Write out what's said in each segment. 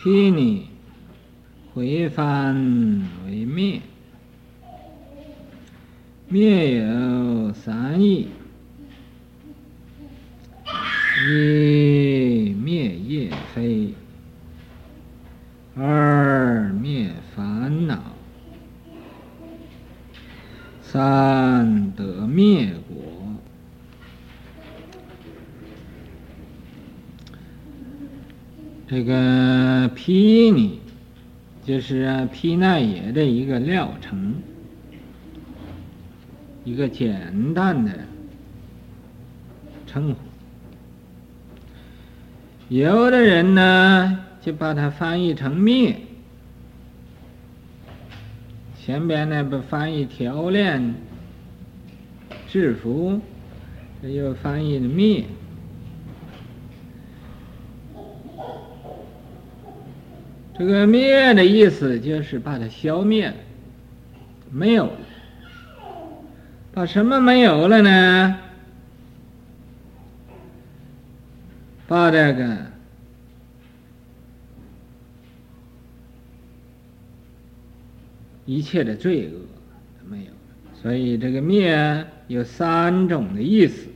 毗尼回翻为灭，灭有三义：一灭业非，二灭烦恼，三得灭果。这个皮尼就是皮奈耶的一个料称，一个简单的称呼。有的人呢，就把它翻译成灭，前边呢不翻译调练、制服，这又翻译的灭。这个灭的意思就是把它消灭，没有了。把什么没有了呢？把这个一切的罪恶没有了。所以这个灭有三种的意思。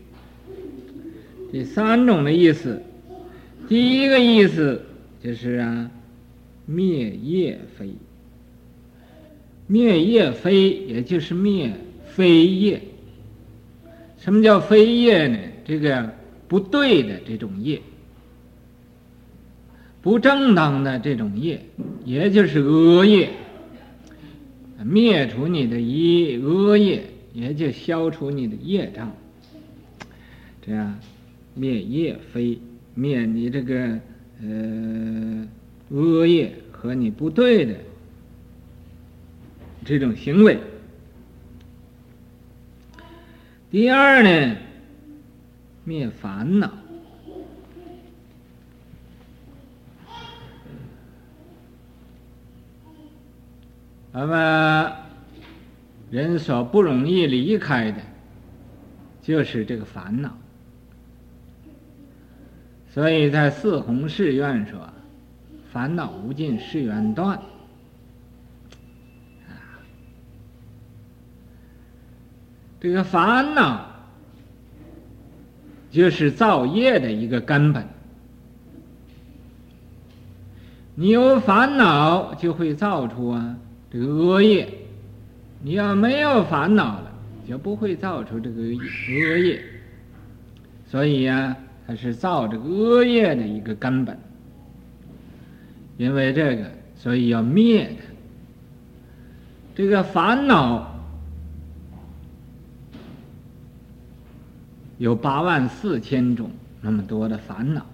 第三种的意思，第一个意思就是啊。灭业非，灭业非，也就是灭非业。什么叫非业呢？这个不对的这种业，不正当的这种业，也就是恶业。灭除你的一恶业，也就消除你的业障。这样，灭业非，灭你这个呃。恶业和你不对的这种行为。第二呢，灭烦恼。那么人所不容易离开的，就是这个烦恼。所以在四弘誓愿说。烦恼无尽誓愿断，这个烦恼就是造业的一个根本。你有烦恼，就会造出啊这个恶业；你要没有烦恼了，就不会造出这个恶业。所以呀、啊，它是造这个恶业的一个根本。因为这个，所以要灭它。这个烦恼有八万四千种，那么多的烦恼。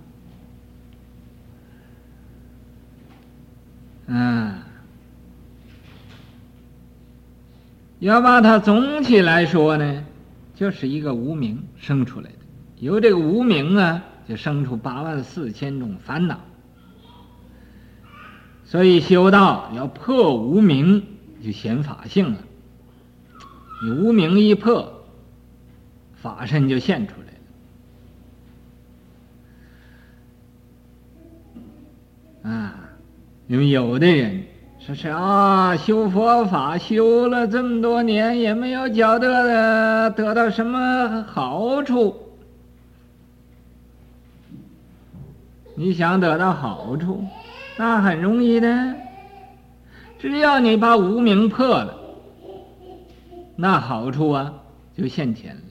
啊，要把它总体来说呢，就是一个无名生出来的。由这个无名啊，就生出八万四千种烦恼。所以修道要破无明，就显法性了。你无明一破，法身就现出来了。啊，因为有的人说是啊，修佛法修了这么多年，也没有觉得得到什么好处。你想得到好处？那很容易的，只要你把无名破了，那好处啊就现前了。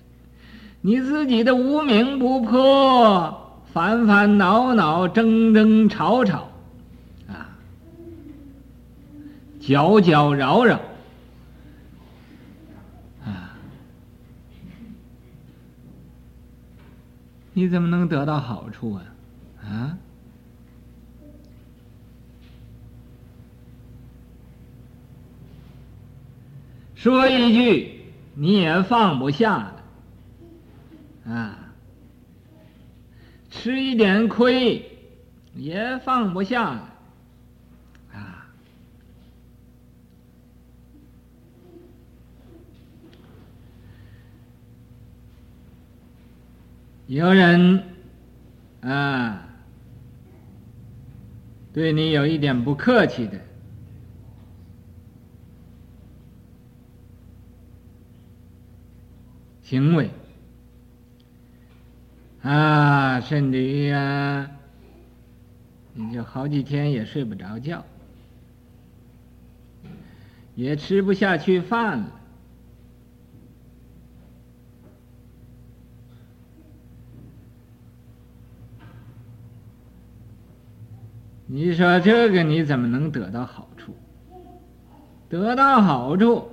你自己的无名不破，烦烦恼恼，争争吵吵，啊，搅搅扰扰，啊，你怎么能得到好处啊？啊？说一句，你也放不下了，啊，吃一点亏也放不下了，啊，有人啊，对你有一点不客气的行为啊，甚至于啊，你就好几天也睡不着觉，也吃不下去饭了。你说这个你怎么能得到好处？得到好处，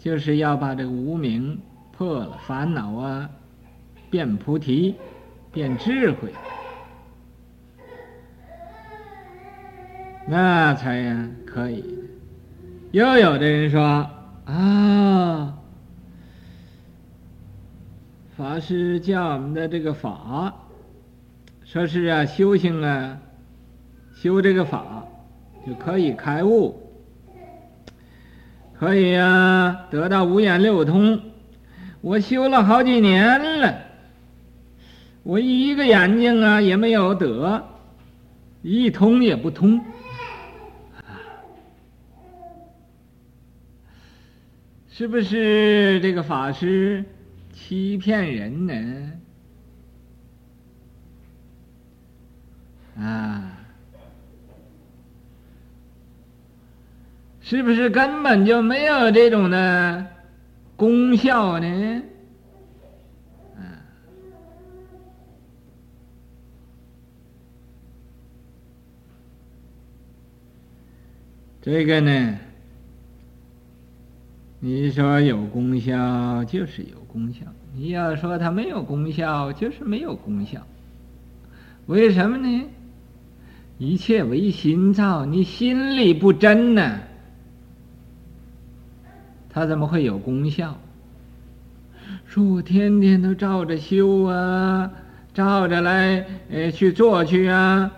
就是要把这个无名破了，烦恼啊，变菩提，变智慧，那才呀可以。又有的人说啊，法师教我们的这个法，说是啊修行啊。修这个法就可以开悟，可以、啊，得到五眼六通。我修了好几年了，我一个眼睛啊也没有得，一通也不通，是不是这个法师欺骗人呢？啊？是不是根本就没有这种的功效呢？嗯，这个呢，你说有功效就是有功效，你要说它没有功效就是没有功效，为什么呢？一切唯心造，你心里不真呢？他怎么会有功效？说我天天都照着修啊，照着来呃去做去啊。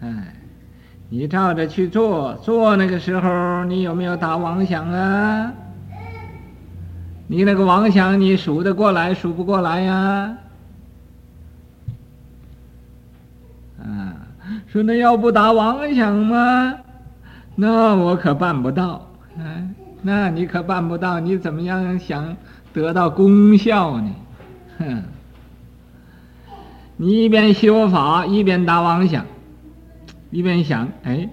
哎，你照着去做，做那个时候你有没有打妄想啊？你那个妄想你数得过来数不过来呀？啊，说那要不打妄想吗？那我可办不到。哎。那你可办不到，你怎么样想得到功效呢？哼！你一边修法，一边打妄想，一边想：哎，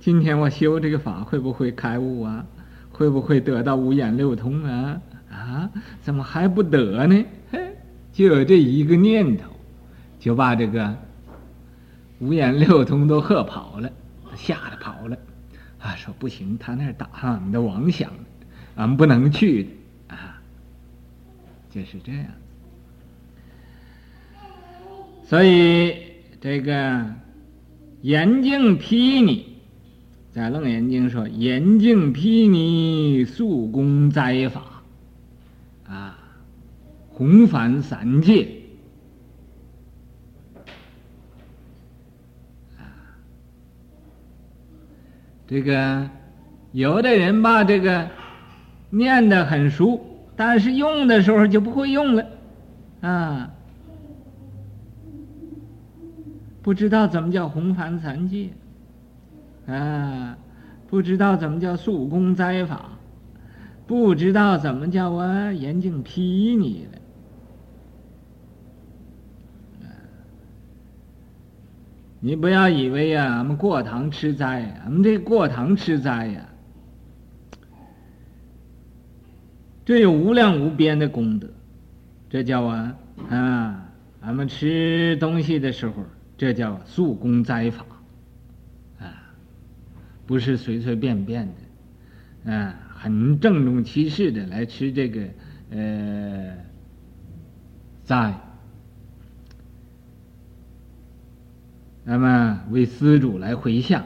今天我修这个法会不会开悟啊？会不会得到五眼六通啊？啊？怎么还不得呢？嘿，就有这一个念头，就把这个五眼六通都吓跑了，吓得跑了。啊，说不行，他那儿打上我们的妄想，俺们不能去啊，就是这样。所以这个严净毗尼，在楞严经说严净毗尼速攻灾法，啊，弘凡三界。这个有的人吧这个念得很熟，但是用的时候就不会用了，啊，不知道怎么叫红凡残戒，啊，不知道怎么叫速功灾法，不知道怎么叫我严净毗尼了。你不要以为呀，俺们过堂吃斋，俺们这过堂吃斋呀，这有无量无边的功德，这叫啊啊，俺们吃东西的时候，这叫速攻斋法，啊，不是随随便便的，啊，很郑重其事的来吃这个呃斋。那么为施主来回向，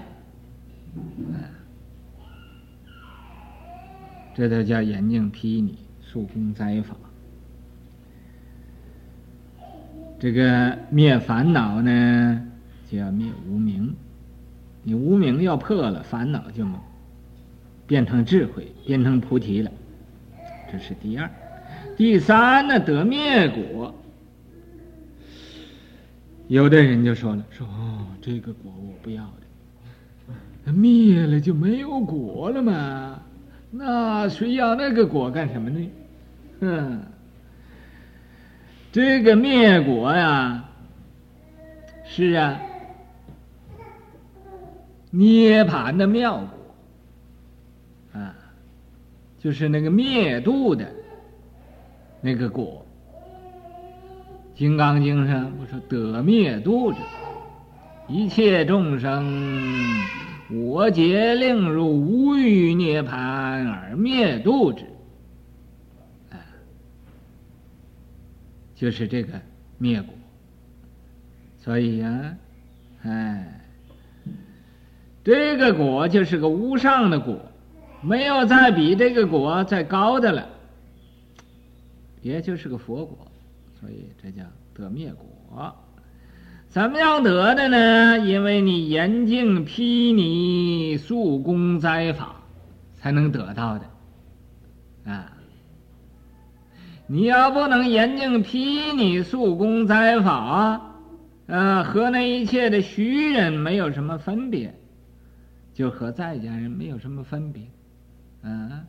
这都叫严净毗尼速攻灾法。这个灭烦恼呢，就要灭无明。你无明要破了，烦恼就变成智慧，变成菩提了。这是第二。第三呢，得灭果。有的人就说了，说哦，这个果我不要的，灭了就没有果了嘛，那谁要那个果干什么呢？嗯，这个灭果呀，是啊，涅槃的妙果啊，就是那个灭度的那个果。《金刚经》上不说得灭度者，一切众生，我皆令入无余涅槃而灭度之，啊，就是这个灭果。所以呀，哎，这个果就是个无上的果，没有再比这个果再高的了，也就是个佛果。所以这叫得灭果，怎么样得的呢？因为你严净毗尼宿功斋法，才能得到的，啊！你要不能严净毗尼宿功斋法，啊，和那一切的虚人没有什么分别，就和在家人没有什么分别，啊，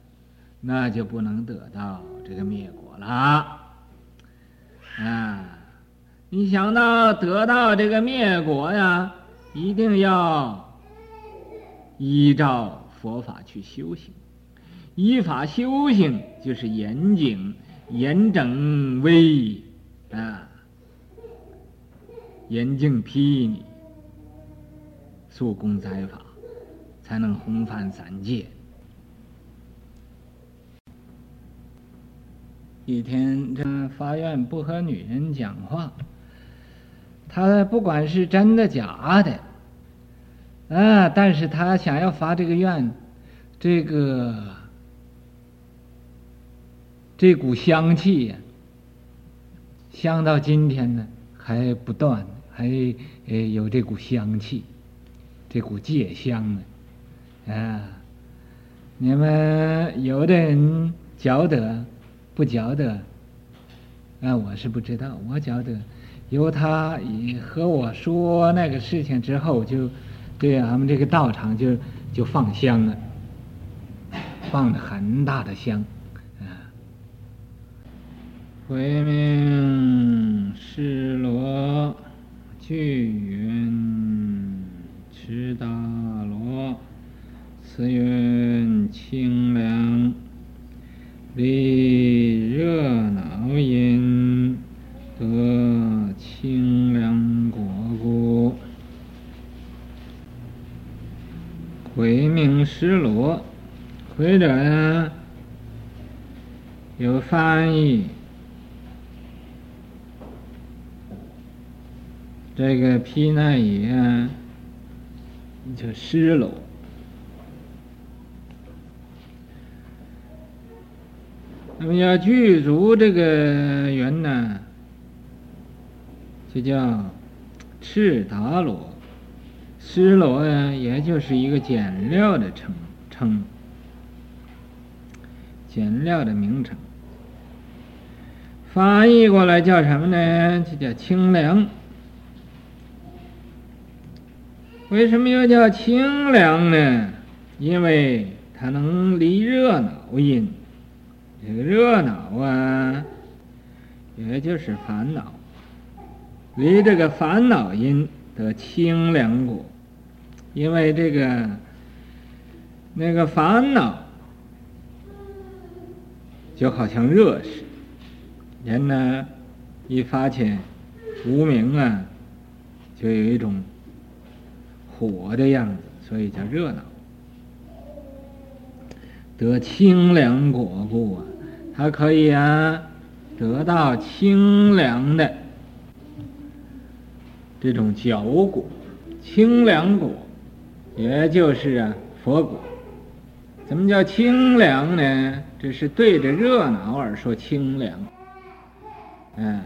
那就不能得到这个灭果了。啊，你想到得到这个灭国呀，一定要依照佛法去修行，依法修行就是严谨、严整威啊，严净毗尼，宿功斋法，才能弘范三界。一天，这发愿不和女人讲话。他不管是真的假的，啊，但是他想要发这个愿，这个这股香气呀，香到今天呢还不断，还呃有这股香气，这股戒香呢，啊，你们有的人觉得。不觉得，啊，我是不知道。我觉得，由他和我说那个事情之后，就对俺们这个道场就就放香了，放了很大的香，啊，回命失罗去云持大罗，慈云清凉。离热恼因得清凉果故，回命施罗，回者呢，有翻译这个毗奈耶，就施罗。那么要具足这个缘呢，就叫赤达罗，施罗呀，也就是一个简略的称称，简料的名称。翻译过来叫什么呢？就叫清凉。为什么又叫清凉呢？因为它能离热恼因。这个热恼啊，也就是烦恼，离这个烦恼因得清凉果，因为这个那个烦恼就好像热似的，人呢一发起无明啊，就有一种火的样子，所以叫热闹，得清凉果故啊。它可以啊，得到清凉的这种觉果，清凉果，也就是啊佛果。怎么叫清凉呢？这是对着热闹而说清凉。嗯，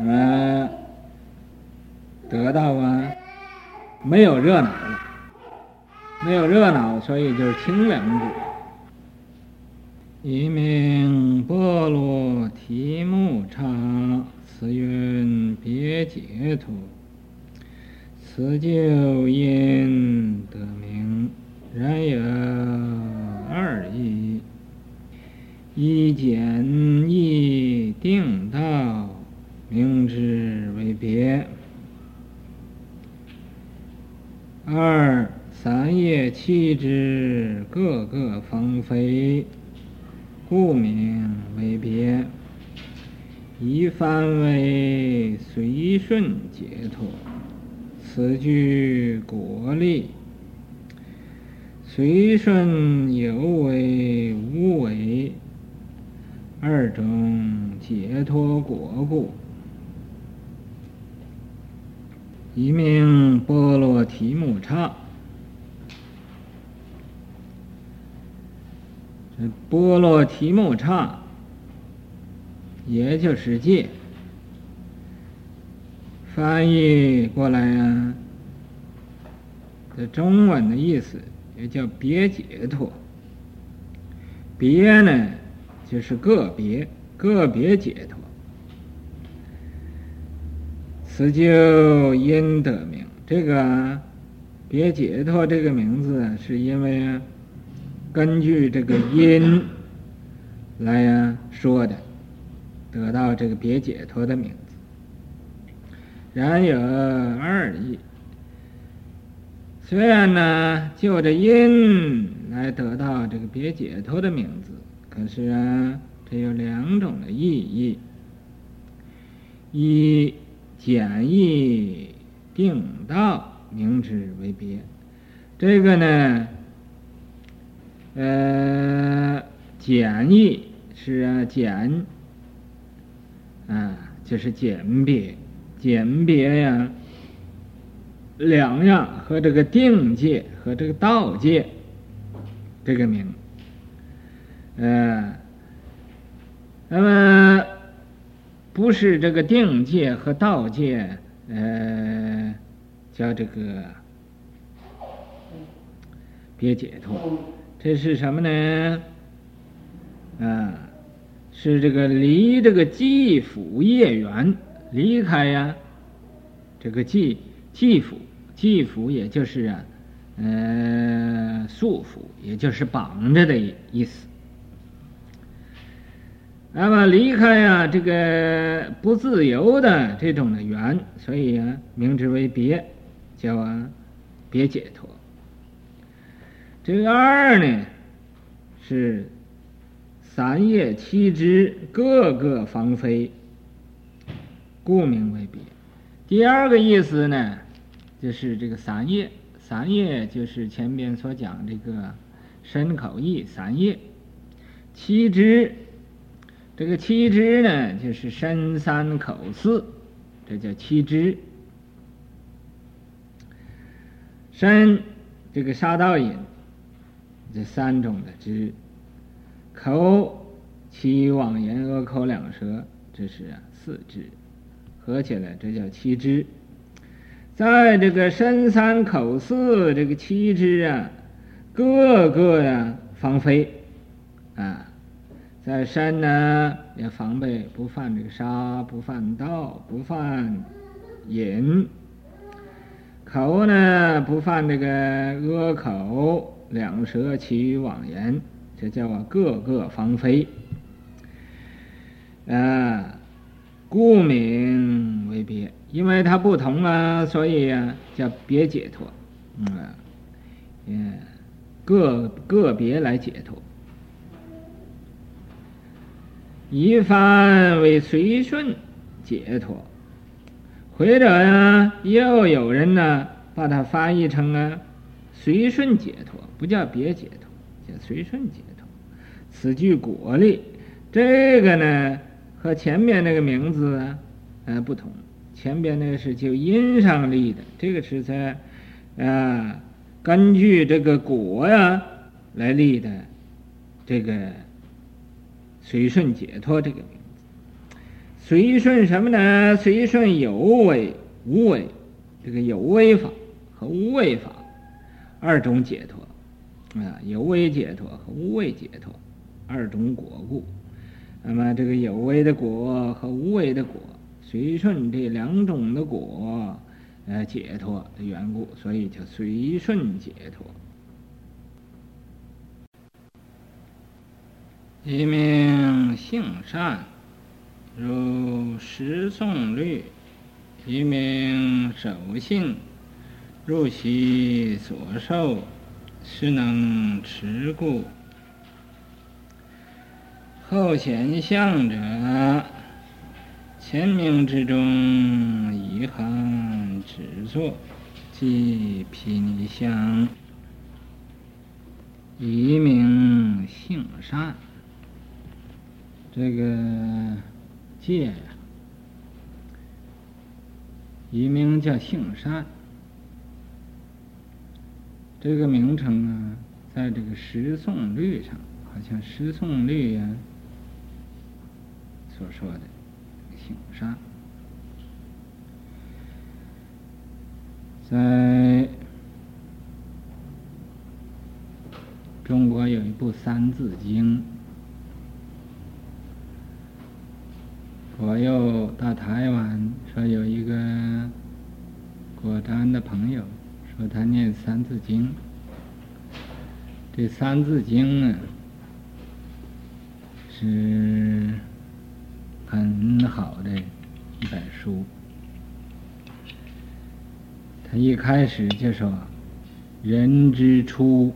嗯，得到啊，没有热闹了，没有热闹，所以就是清凉果。一名波罗提木叉，此云别解脱，此就因得名，然有二义：一简易定道，明之为别；二三业七支，各个方非，故名为别。一番为随顺解脱，此句果力。随顺有为无为，二种解脱果故，一名波罗提木叉。这波罗提木叉。也就是戒，翻译过来啊，这中文的意思也叫别解脱。别呢，就是个别，个别解脱。此就因得名，这个别解脱这个名字，是因为根据这个因来呀说的。得到这个别解脱的名字，然有二义。虽然呢，就着因来得到这个别解脱的名字，可是啊，这有两种的意义。一简易定道，名之为别。这个呢，呃，简易是啊简。啊，就是简别，简别呀，两样和这个定界和这个道界，这个名，呃，那么不是这个定界和道界，呃，叫这个别解脱，这是什么呢？啊。是这个离这个系缚业缘，离开呀，这个系系缚系缚，也就是啊，呃，束缚，也就是绑着的意思。那么离开呀，这个不自由的这种的缘，所以啊，名之为别，叫啊别解脱。这个二呢，是。三业七支，各各方非，故名为别。第二个意思呢，就是这个三业，三业就是前边所讲这个身口意三业。七支，这个七支呢，就是身三口四，这叫七支。身，这个杀盗淫，这三种的支。口七妄言恶口两舌，这是四支，合起来这叫七支。在这个身三口四这个七支啊，各个呀方非啊，在身呢也防备不犯这个杀，不犯盗，不犯淫；口呢不犯这个恶口两舌，其余妄言。这叫啊，各各方非，啊，故名为别，因为它不同啊，所以啊叫别解脱，嗯，嗯，个个别来解脱。一番为随顺解脱，或者呀，又有人呢把它翻译成啊随顺解脱，不叫别解脱。叫随顺解脱，此具果力。这个呢，和前面那个名字啊，呃，不同。前边那个是就因上立的，这个是在啊，根据这个果呀来立的。这个随顺解脱这个名字，随顺什么呢？随顺有为无为，这个有为法和无为法二种解脱。啊，有为解脱和无为解脱二种果故。那么这个有为的果和无为的果，随顺这两种的果，呃解脱的缘故，所以叫随顺解脱。一名性善，如十诵律；一名守信，如其所受，是能持故。后显相者，前名之中一行只作，即毗尼香。一名性善。这个戒呀，一名叫性善。这个名称啊，在这个十诵律上，好像十诵律呀所说的性善，在中国有一部《三字经》。我又到台湾，说有一个果丹的朋友，说他念《三字经》。这《三字经》啊，是很好的一本书。他一开始就说：“人之初，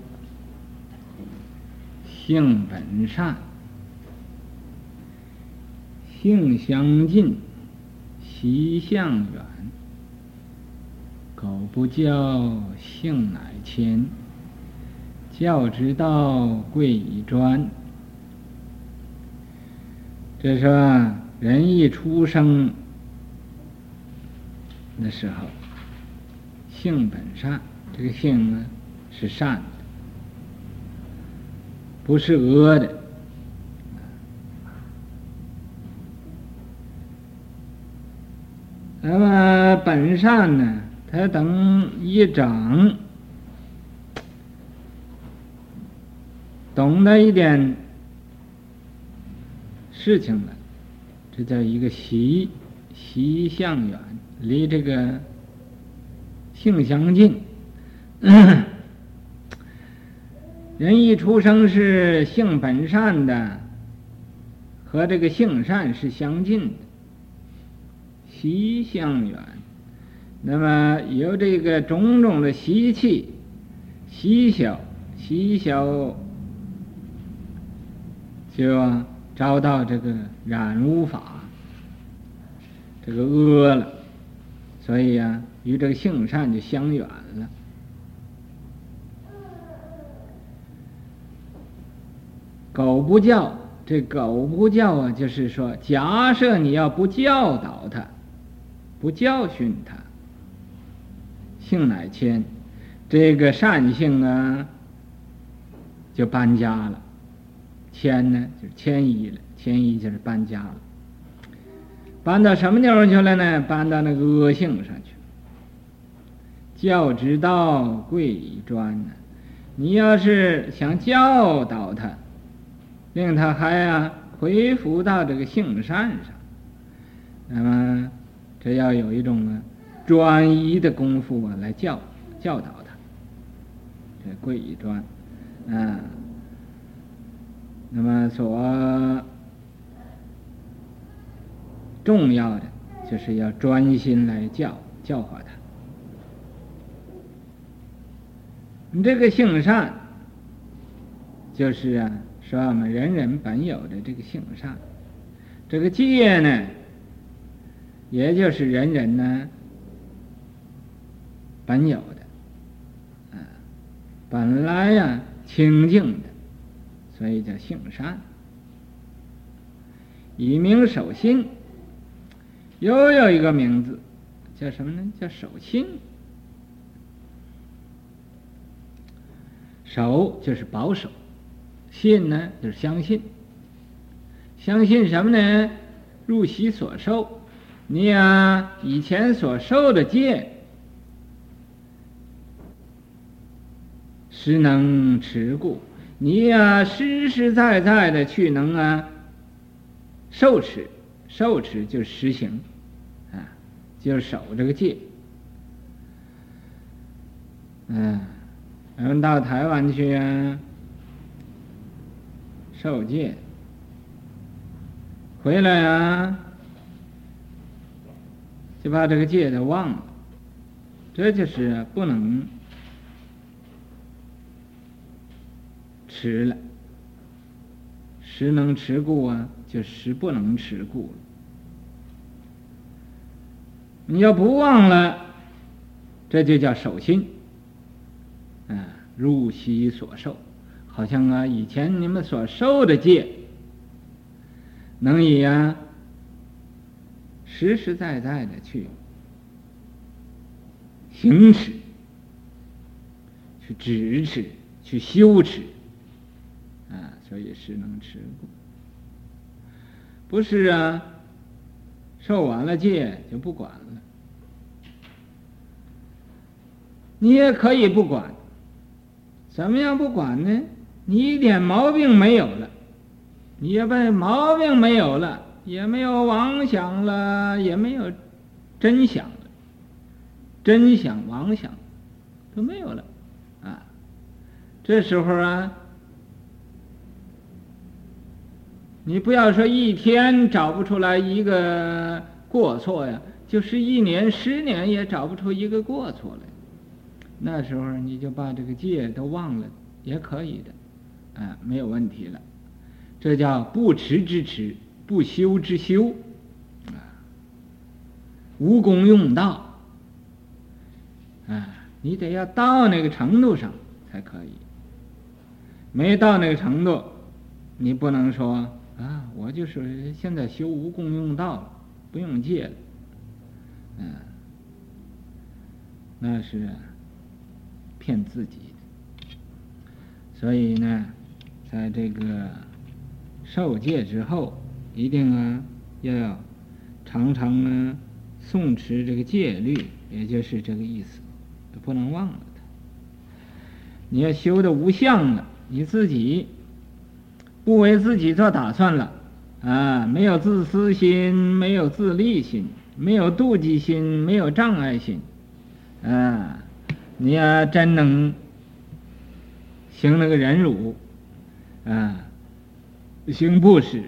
性本善。”性相近，习相远。苟不教，性乃迁。教之道，贵以专。这说人一出生的时候，性本善，这个性呢是善的，不是恶的。那么本善呢？他等一长，懂得一点事情了，这叫一个习，习相远，离这个性相近。人一出生是性本善的，和这个性善是相近。习相远，那么由这个种种的习气，习小，习小，就遭到这个染污法，这个恶了，所以呀、啊，与这个性善就相远了。狗不叫，这狗不叫啊，就是说，假设你要不教导他。不教训他，性乃迁，这个善性啊，就搬家了。迁呢，就是迁移了，迁移就是搬家了。搬到什么地方去了呢？搬到那个恶性上去了。教之道，贵以专呢。你要是想教导他，令他还啊恢复到这个性善上，那么。这要有一种啊专一的功夫啊来教教导他，这贵以专，啊，那么所重要的就是要专心来教教化他。你这个性善，就是啊说我们人人本有的这个性善，这个戒呢。也就是人人呢本有的，啊，本来呀、清净的，所以叫性善。以名守信，又有一个名字，叫什么呢？叫守信。守就是保守，信呢就是相信。相信什么呢？入其所受。你呀、啊，以前所受的戒，实能持故。你呀、啊，实实在在的去能啊，受持，受持就实行，啊，就是守这个戒，嗯，人到台湾去啊，受戒，回来啊，就把这个戒都忘了，这就是不能持了。时能持故啊，就时不能持故了。你要不忘了，这就叫守心。啊，如昔所受，好像啊，以前你们所受的戒，能以啊，实实在在的去行持、去支持、去修持。啊，所以是能持故，不是啊，受完了戒就不管了。你也可以不管，怎么样不管呢？你一点毛病没有了，你要把毛病没有了，也没有妄想了，也没有真想了，真想妄想都没有了啊。这时候啊。你不要说一天找不出来一个过错呀，就是一年、十年也找不出一个过错来。那时候你就把这个戒都忘了，也可以的，啊，没有问题了。这叫不持之持，不修之修，啊，无功用道，啊，你得要到那个程度上才可以。没到那个程度，你不能说。啊，我就是现在修无功用道了，不用戒了，嗯，那是骗自己的。所以呢，在这个受戒之后，一定啊要常常呢诵持这个戒律，也就是这个意思，不能忘了它。你要修的无相了，你自己。不为自己做打算了，啊，没有自私心，没有自利心，没有妒忌心，没有障碍心，啊，你要真能行那个忍辱，啊，行布施，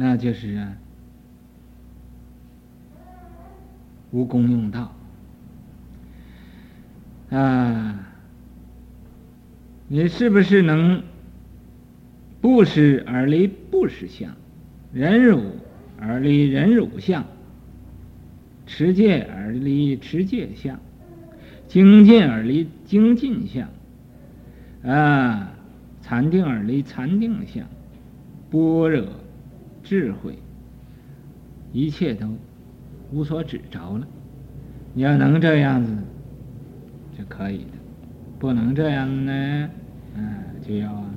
那就是啊，无功用道，啊。你是不是能不施而离不施相，忍辱而离忍辱相，持戒而离持戒相，精进而离精进相，啊，禅定而离禅定相，般若智慧，一切都无所指着了。你要能这样子就可以的，不能这样呢？嗯，就要啊，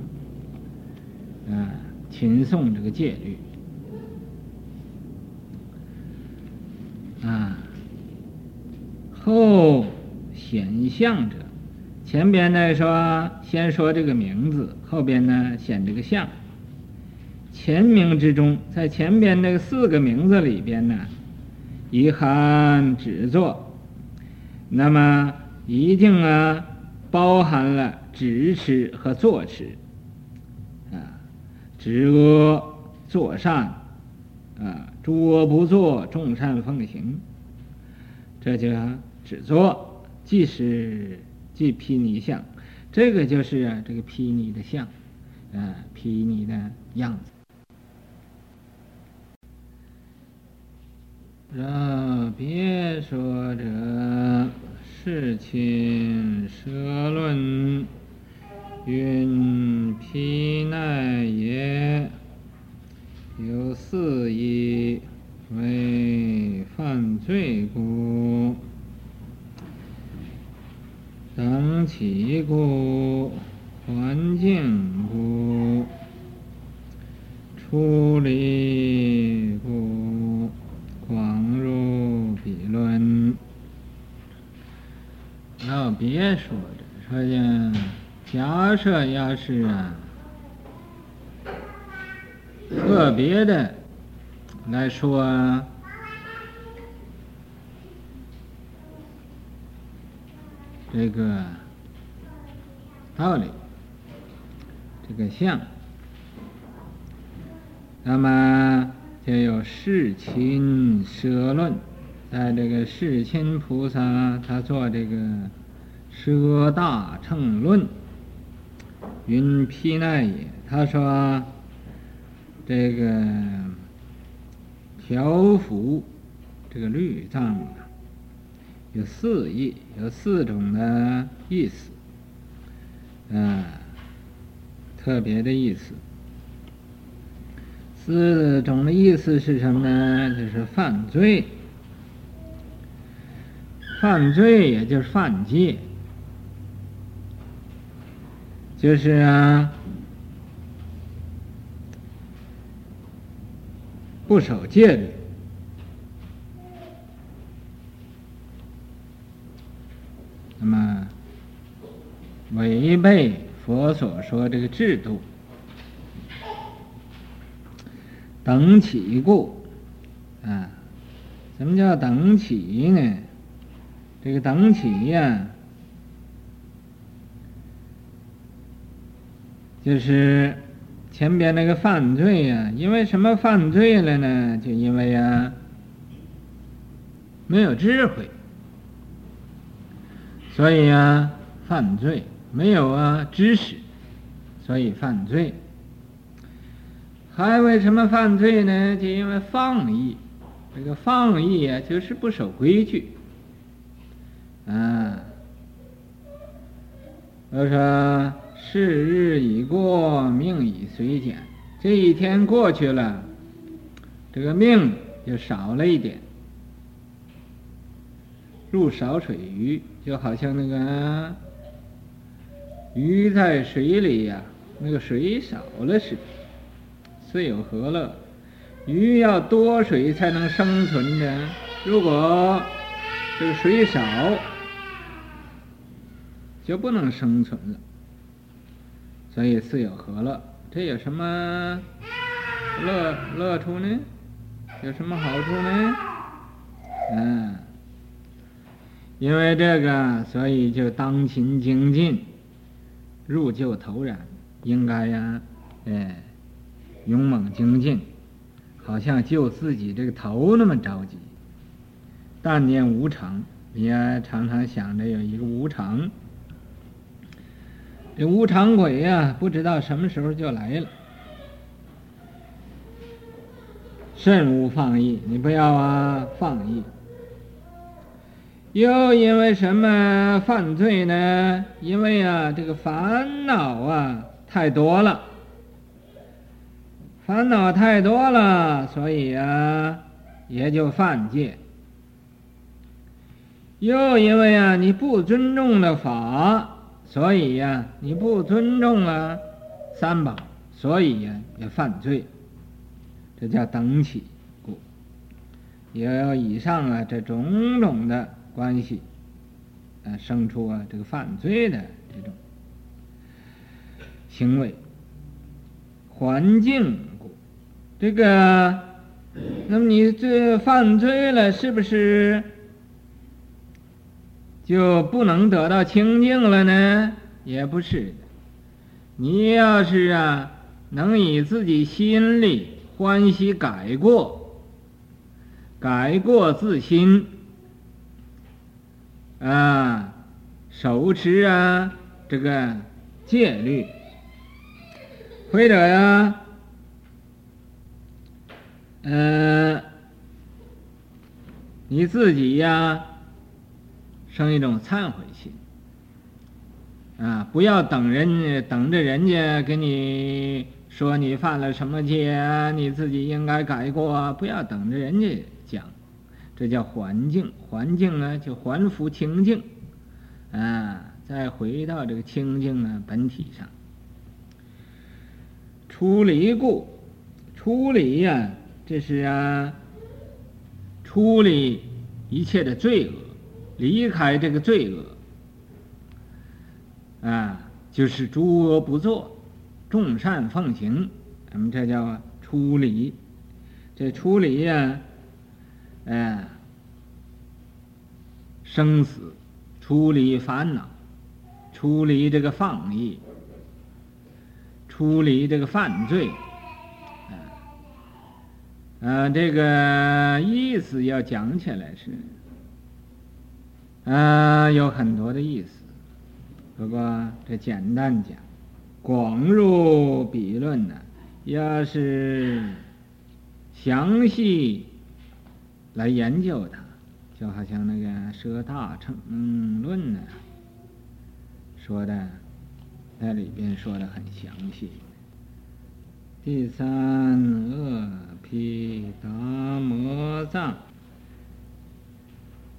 嗯，勤诵这个戒律，啊，后显相者，前边呢说先说这个名字，后边呢显这个相。前名之中，在前边那四个名字里边呢，一含只作，那么一定啊包含了。直持和坐持，啊，止恶作善，啊，诸恶不作，众善奉行，这叫止作，即是即毗尼相，这个就是啊，这个毗尼的相，啊，毗尼的样子。让别说者，世亲舍论。云毗奈也，有四义为犯罪故，等起故，环境故，出离故，比论。要别说这，说呀，假设要是啊，特别的来说，这个道理，这个相，那么就有事情舍论。在这个世亲菩萨他做这个奢大乘论，云毗奈也，他说这个调伏这个律藏啊有四意，有四种的意思，啊，特别的意思。四种的意思是什么呢？就是犯罪，犯罪也就是犯戒，就是啊，不守戒律，那么违背佛所说这个制度。等起故，啊，什么叫等起呢？这个等起呀，就是前边那个犯罪呀，因为什么犯罪了呢？就因为呀，没有智慧，所以呀，犯罪，没有啊知识，所以犯罪。还为什么犯罪呢？就因为放逸，这个放逸啊，就是不守规矩。啊，我说是日已过，命已随减，这一天过去了，这个命就少了一点。入少水鱼，就好像那个鱼在水里呀、那个水少了似的。虽有何乐？鱼要多水才能生存的，如果这个水少，就不能生存了。所以四有何乐？这有什么乐乐处呢？有什么好处呢？嗯，因为这个，所以就当勤精进，入就投然，应该呀，哎。勇猛精进，好像救自己这个头那么着急。但念无常，你也常常想着有一个无常。这无常鬼呀、不知道什么时候就来了。慎勿放逸，你不要啊放逸。又因为什么犯罪呢？因为啊，这个烦恼啊太多了。烦恼太多了，所以啊，也就犯戒。又因为啊，你不尊重的法，所以呀、你不尊重了三宝，所以呀、啊，也犯罪。这叫等起故，也有以上啊这种种的关系，啊，生出啊这个犯罪的这种行为环境故。这个，那么你这犯罪了，是不是就不能得到清净了呢？也不是。你要是啊，能以自己心里欢喜改过，改过自新，啊，守持啊这个戒律，或者呀。嗯、呃，你自己呀，生一种忏悔心啊！不要等人，等着人家给你说你犯了什么戒，你自己应该改过。不要等着人家讲，这叫环境。环境啊，就还复清净啊，再回到这个清净啊本体上。出离故，出离呀。这是啊，出离一切的罪恶，离开这个罪恶，啊，就是诸恶不作，众善奉行。咱们这叫出离。这出离呀，哎，生死，出离烦恼，出离这个放逸，出离这个犯罪。呃，这个意思要讲起来是，呃，有很多的意思。不过这简单讲，广入笔论呢，要是详细来研究它，就好像那个《舍大乘论》呢，说的在里边说的很详细。第三，阿毗达摩藏，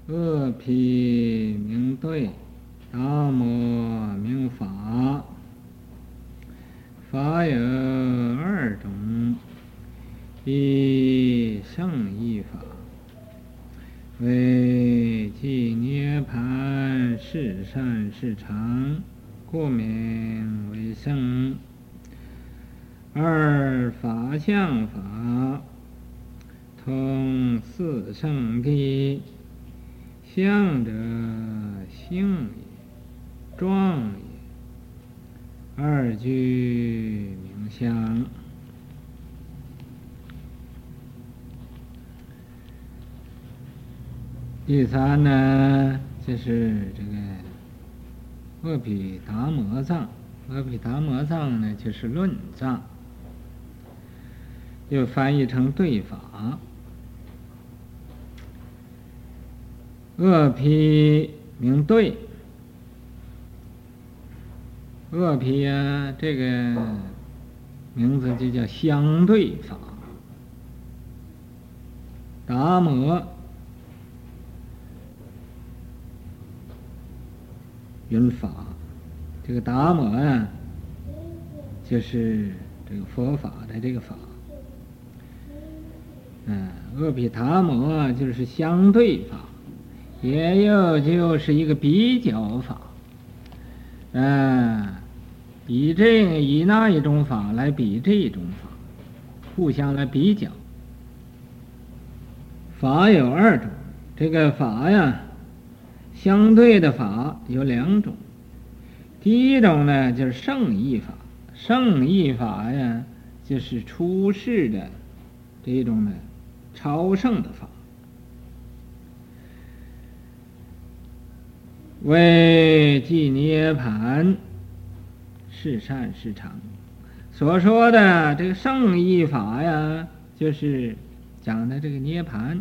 恶辟名对，达摩名法，法有二种，一圣一法，为即涅槃，是善是常，故名为圣。二法相法，通四圣谛，相者性也，状也，二句名相。第三呢，就是这个阿毗达摩藏，阿毗达摩藏呢，就是论藏。又翻译成对法，恶毗名对，恶毗呀，这个名字就叫相对法，达摩云法，这个达摩呀，就是这个佛法的这个法。嗯，阿毗达摩就是相对法，也有就是一个比较法。嗯，以这以那一种法来比这种法，互相来比较。法有二种，这个法呀，相对的法有两种。第一种呢，就是圣义法，圣义法呀，就是出世的这种呢。超胜的法，为即涅槃，是善是长。所说的这个圣义法呀，就是讲的这个涅槃。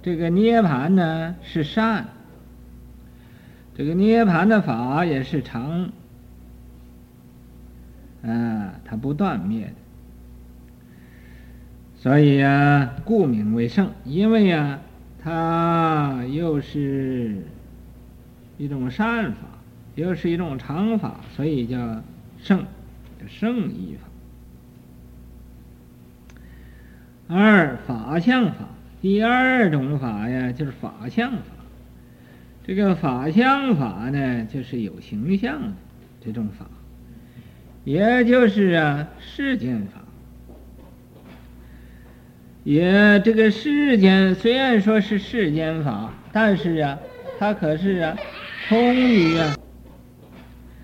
这个涅槃呢是善，这个涅槃的法也是长，啊，它不断灭的。所以呀，故名为圣，因为呀，它又是一种善法，又是一种常法，所以叫圣，圣义法。二法相法，第二种法呀，就是法相法。这个法相法呢，就是有形象的这种法，也就是啊，世间法。也这个世间虽然说是世间法，但是啊，它可是啊，通于啊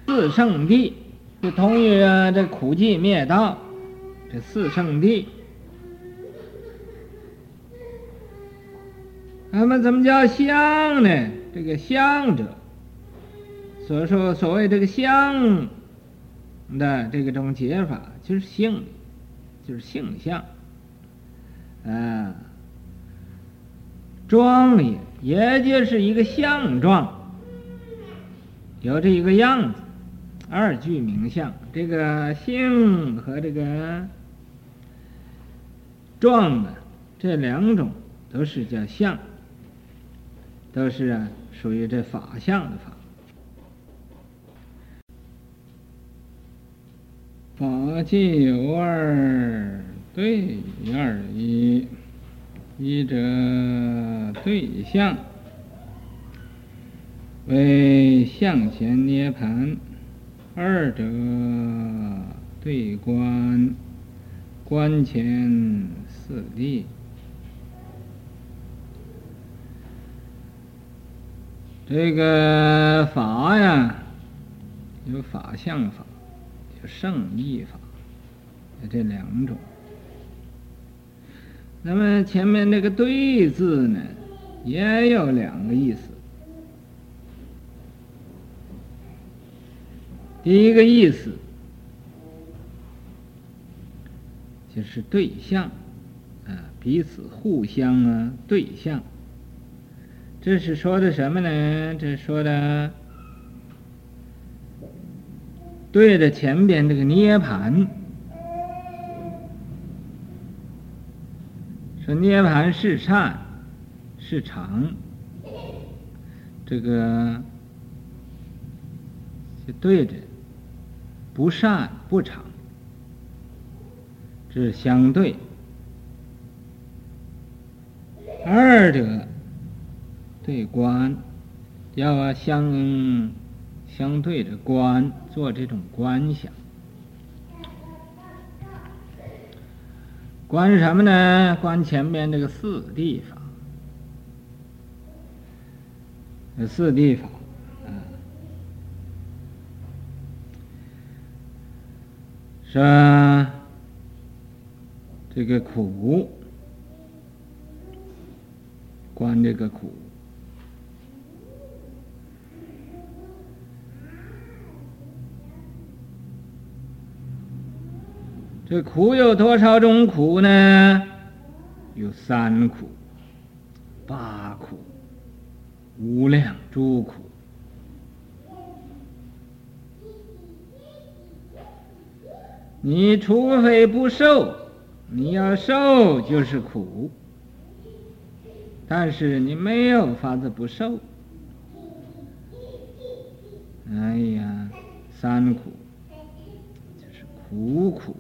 四圣地，就通于啊这苦集灭道这四圣地。那么怎么叫相呢？这个相者，所说所谓这个相的这个种解法，就是性，就是性相。啊，庄也，也就是一个相状，有这一个样子，二句名相。这个性和这个状呢，这两种都是叫相，都是啊属于这法相的法。法界有二。对二一，一者对象，为向前涅槃；二者对观，观前四谛。这个法呀，有法相法，有圣义法，有这两种。那么前面那个“对”字呢，也有两个意思。第一个意思就是对象，啊，彼此互相啊，对象。这是说的什么呢？这说的对着前边这个涅槃，说涅槃是善是常，这个就对着不善不长，这是相对，二者。对观，要相相对着观，做这种观想。观什么呢？观前面这个四谛法，这四谛法，说这个苦，观这个苦。这苦有多少种苦呢？有三苦、八苦、无量诸苦。你除非不受，你要受就是苦。但是你没有法子不受。哎呀，三苦就是苦苦。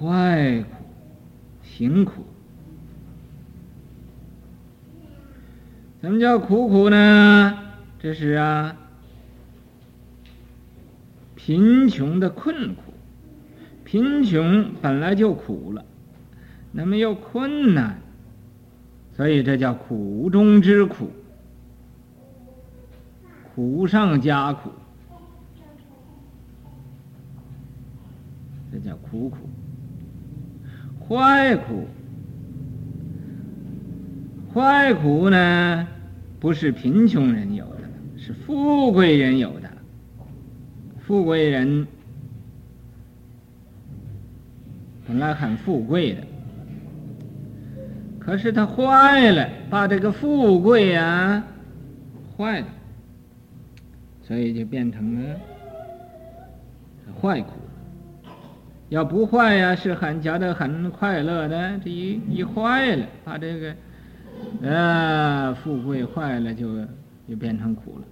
坏苦、行苦，什么叫苦苦呢？这是啊，贫穷的困苦，贫穷本来就苦了，那么又困难，所以这叫苦中之苦，苦上加苦，这叫苦苦。坏苦，坏苦呢，不是贫穷人有的，是富贵人有的。富贵人本来很富贵的，可是他坏了，把这个富贵啊坏了，所以就变成了坏苦。要不坏呀，是很觉得很快乐的。这一一坏了，把这个，呃，富贵坏了，就就变成苦了。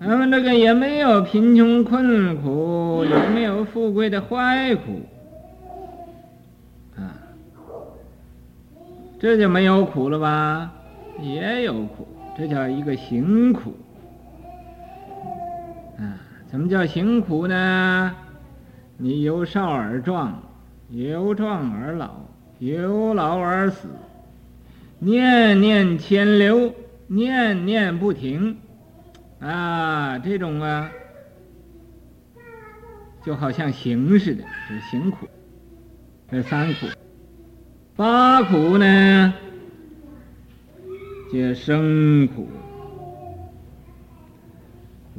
咱们这个也没有贫穷困苦，也没有富贵的坏苦，啊，这就没有苦了吧？也有苦，这叫一个行苦。啊，怎么叫行苦呢？你由少而壮，由壮而老，由老而死，念念迁流，念念不停，啊，这种啊，就好像行似的，是行苦。这三苦，八苦呢，皆生苦、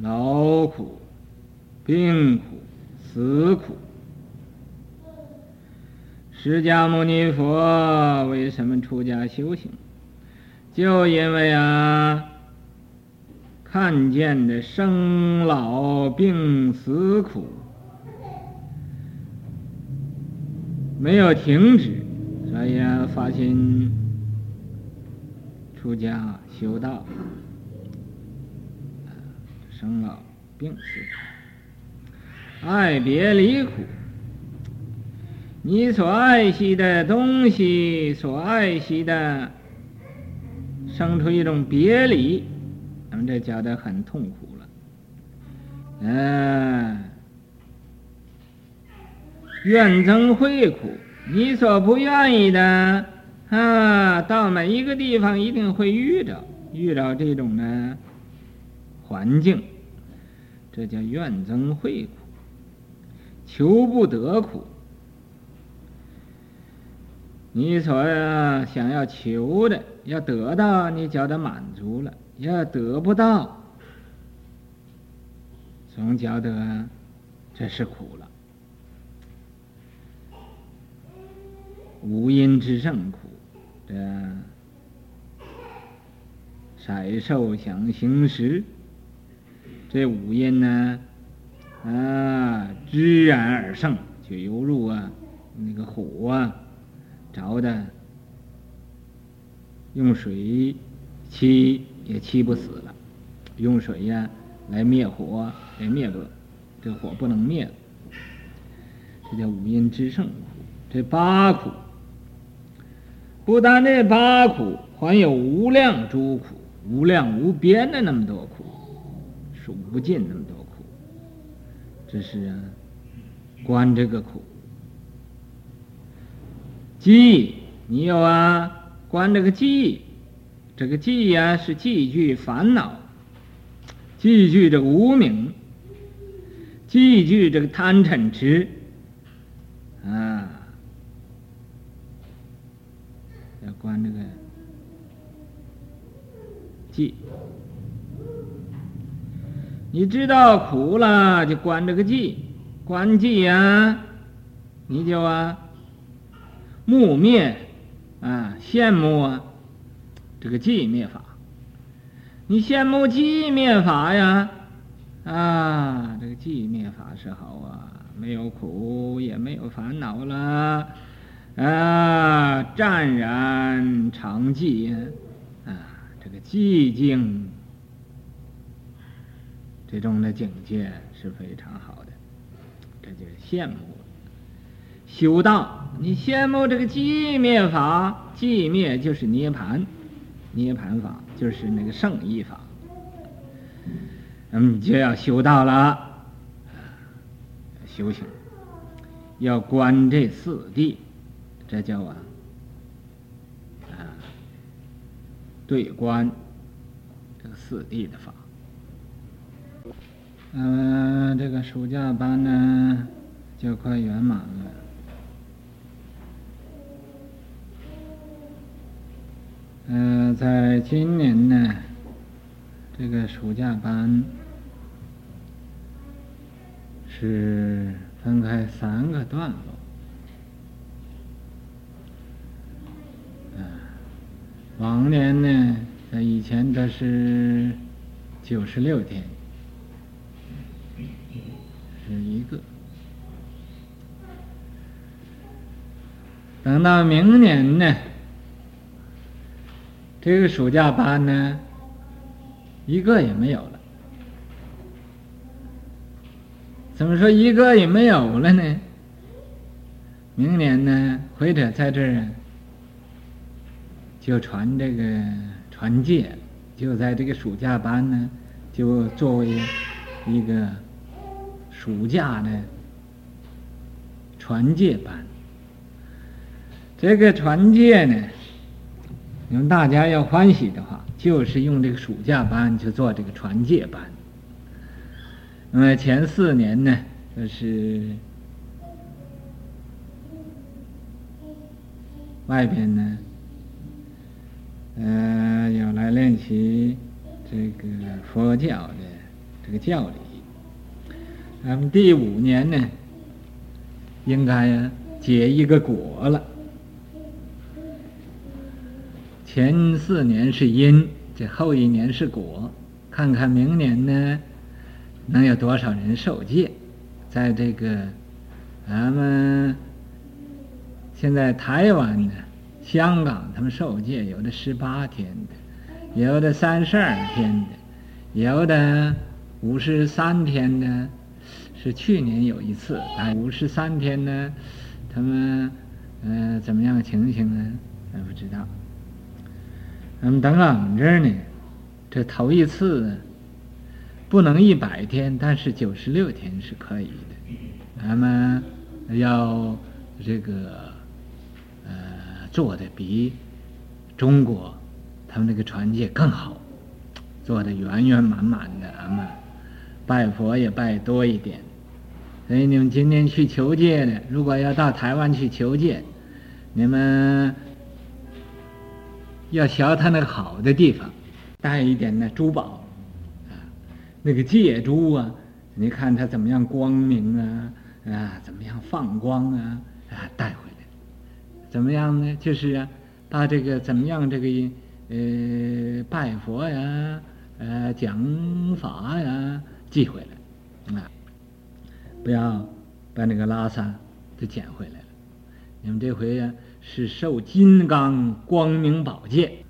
老苦。病苦、死苦，释迦牟尼佛为什么出家修行？就因为啊，看见的生老病死苦没有停止，所以啊，发心出家修道，生老病死苦。爱别离苦，你所爱惜的东西，所爱惜的，生出一种别离，咱们这觉得很痛苦了。嗯，怨憎会苦，你所不愿意的，啊，到每一个地方一定会遇着，遇着这种呢，环境，这叫怨憎会苦，求不得苦。你所想要求的，要得到，你觉得满足了；要得不到，总觉得这是苦了。五阴之盛苦，这色受想行识，这五阴呢，啊，知然而盛，就犹如啊，那个火啊，着的，用水漆也气不死了，用水呀、来灭火也灭不，这火不能灭，这叫五阴之盛苦，这八苦。不单这八苦，还有无量诸苦，无量无边的那么多苦，数不尽那么多苦。这是啊，观这个苦。计，你有啊，观这个计，这个计呀是计具烦恼，计具这无明，计具这个贪嗔痴，啊。要观这个计，你知道苦了，就观这个寂，观寂呀，你就啊，慕灭啊，羡慕啊，这个寂灭法，你羡慕寂灭法呀，啊，这个寂灭法是好啊，没有苦，也没有烦恼了。啊，湛然常寂啊，这个寂静，这种的境界是非常好的，这就是羡慕。修道，你羡慕这个寂灭法，寂灭就是涅槃，涅槃法就是那个圣意法，那么你就要修道了，修行要观这四谛。这叫啊，啊，对观这四谛的法。嗯、这个暑假班呢，就快圆满了。嗯、呃，在今年呢，这个暑假班是分开三个段落。往年呢，在以前都是九十六天，是一个。等到明年呢，这个暑假班呢，一个也没有了。怎么说一个也没有了呢？明年呢，或者在这儿。就传这个传戒，就在这个暑假班呢，就作为一个暑假的传戒班。这个传戒呢，你们大家要欢喜的话，就是用这个暑假班去做这个传戒班。那么前四年呢，就是外边呢。呃，要来练习这个佛教的这个教理。那么第五年呢，应该呀结一个果了。前四年是因，这后一年是果。看看明年呢，能有多少人受戒？在这个咱们现在台湾呢？香港他们受戒，有的十八天的，有的三十二天的，有的五十三天的，是去年有一次，但五十三天呢，他们嗯、呃、怎么样情形呢？还不知道。那么等我们这儿呢，这头一次不能一百天，但是九十六天是可以的。咱们要这个呃。做的比中国他们那个传戒更好，做得圆圆满满的，俺们拜佛也拜多一点。所以你们今天去求戒的，如果要到台湾去求戒，你们要学他那个好的地方，带一点那珠宝啊，那个戒珠啊，你看他怎么样光明啊啊，怎么样放光啊啊，带回来，怎么样呢？就是啊，把这个怎么样这个呃拜佛呀。呃，讲法呀，寄回来，啊，不要把那个拉萨都捡回来了。你们这回呀，是受金刚光明宝剑。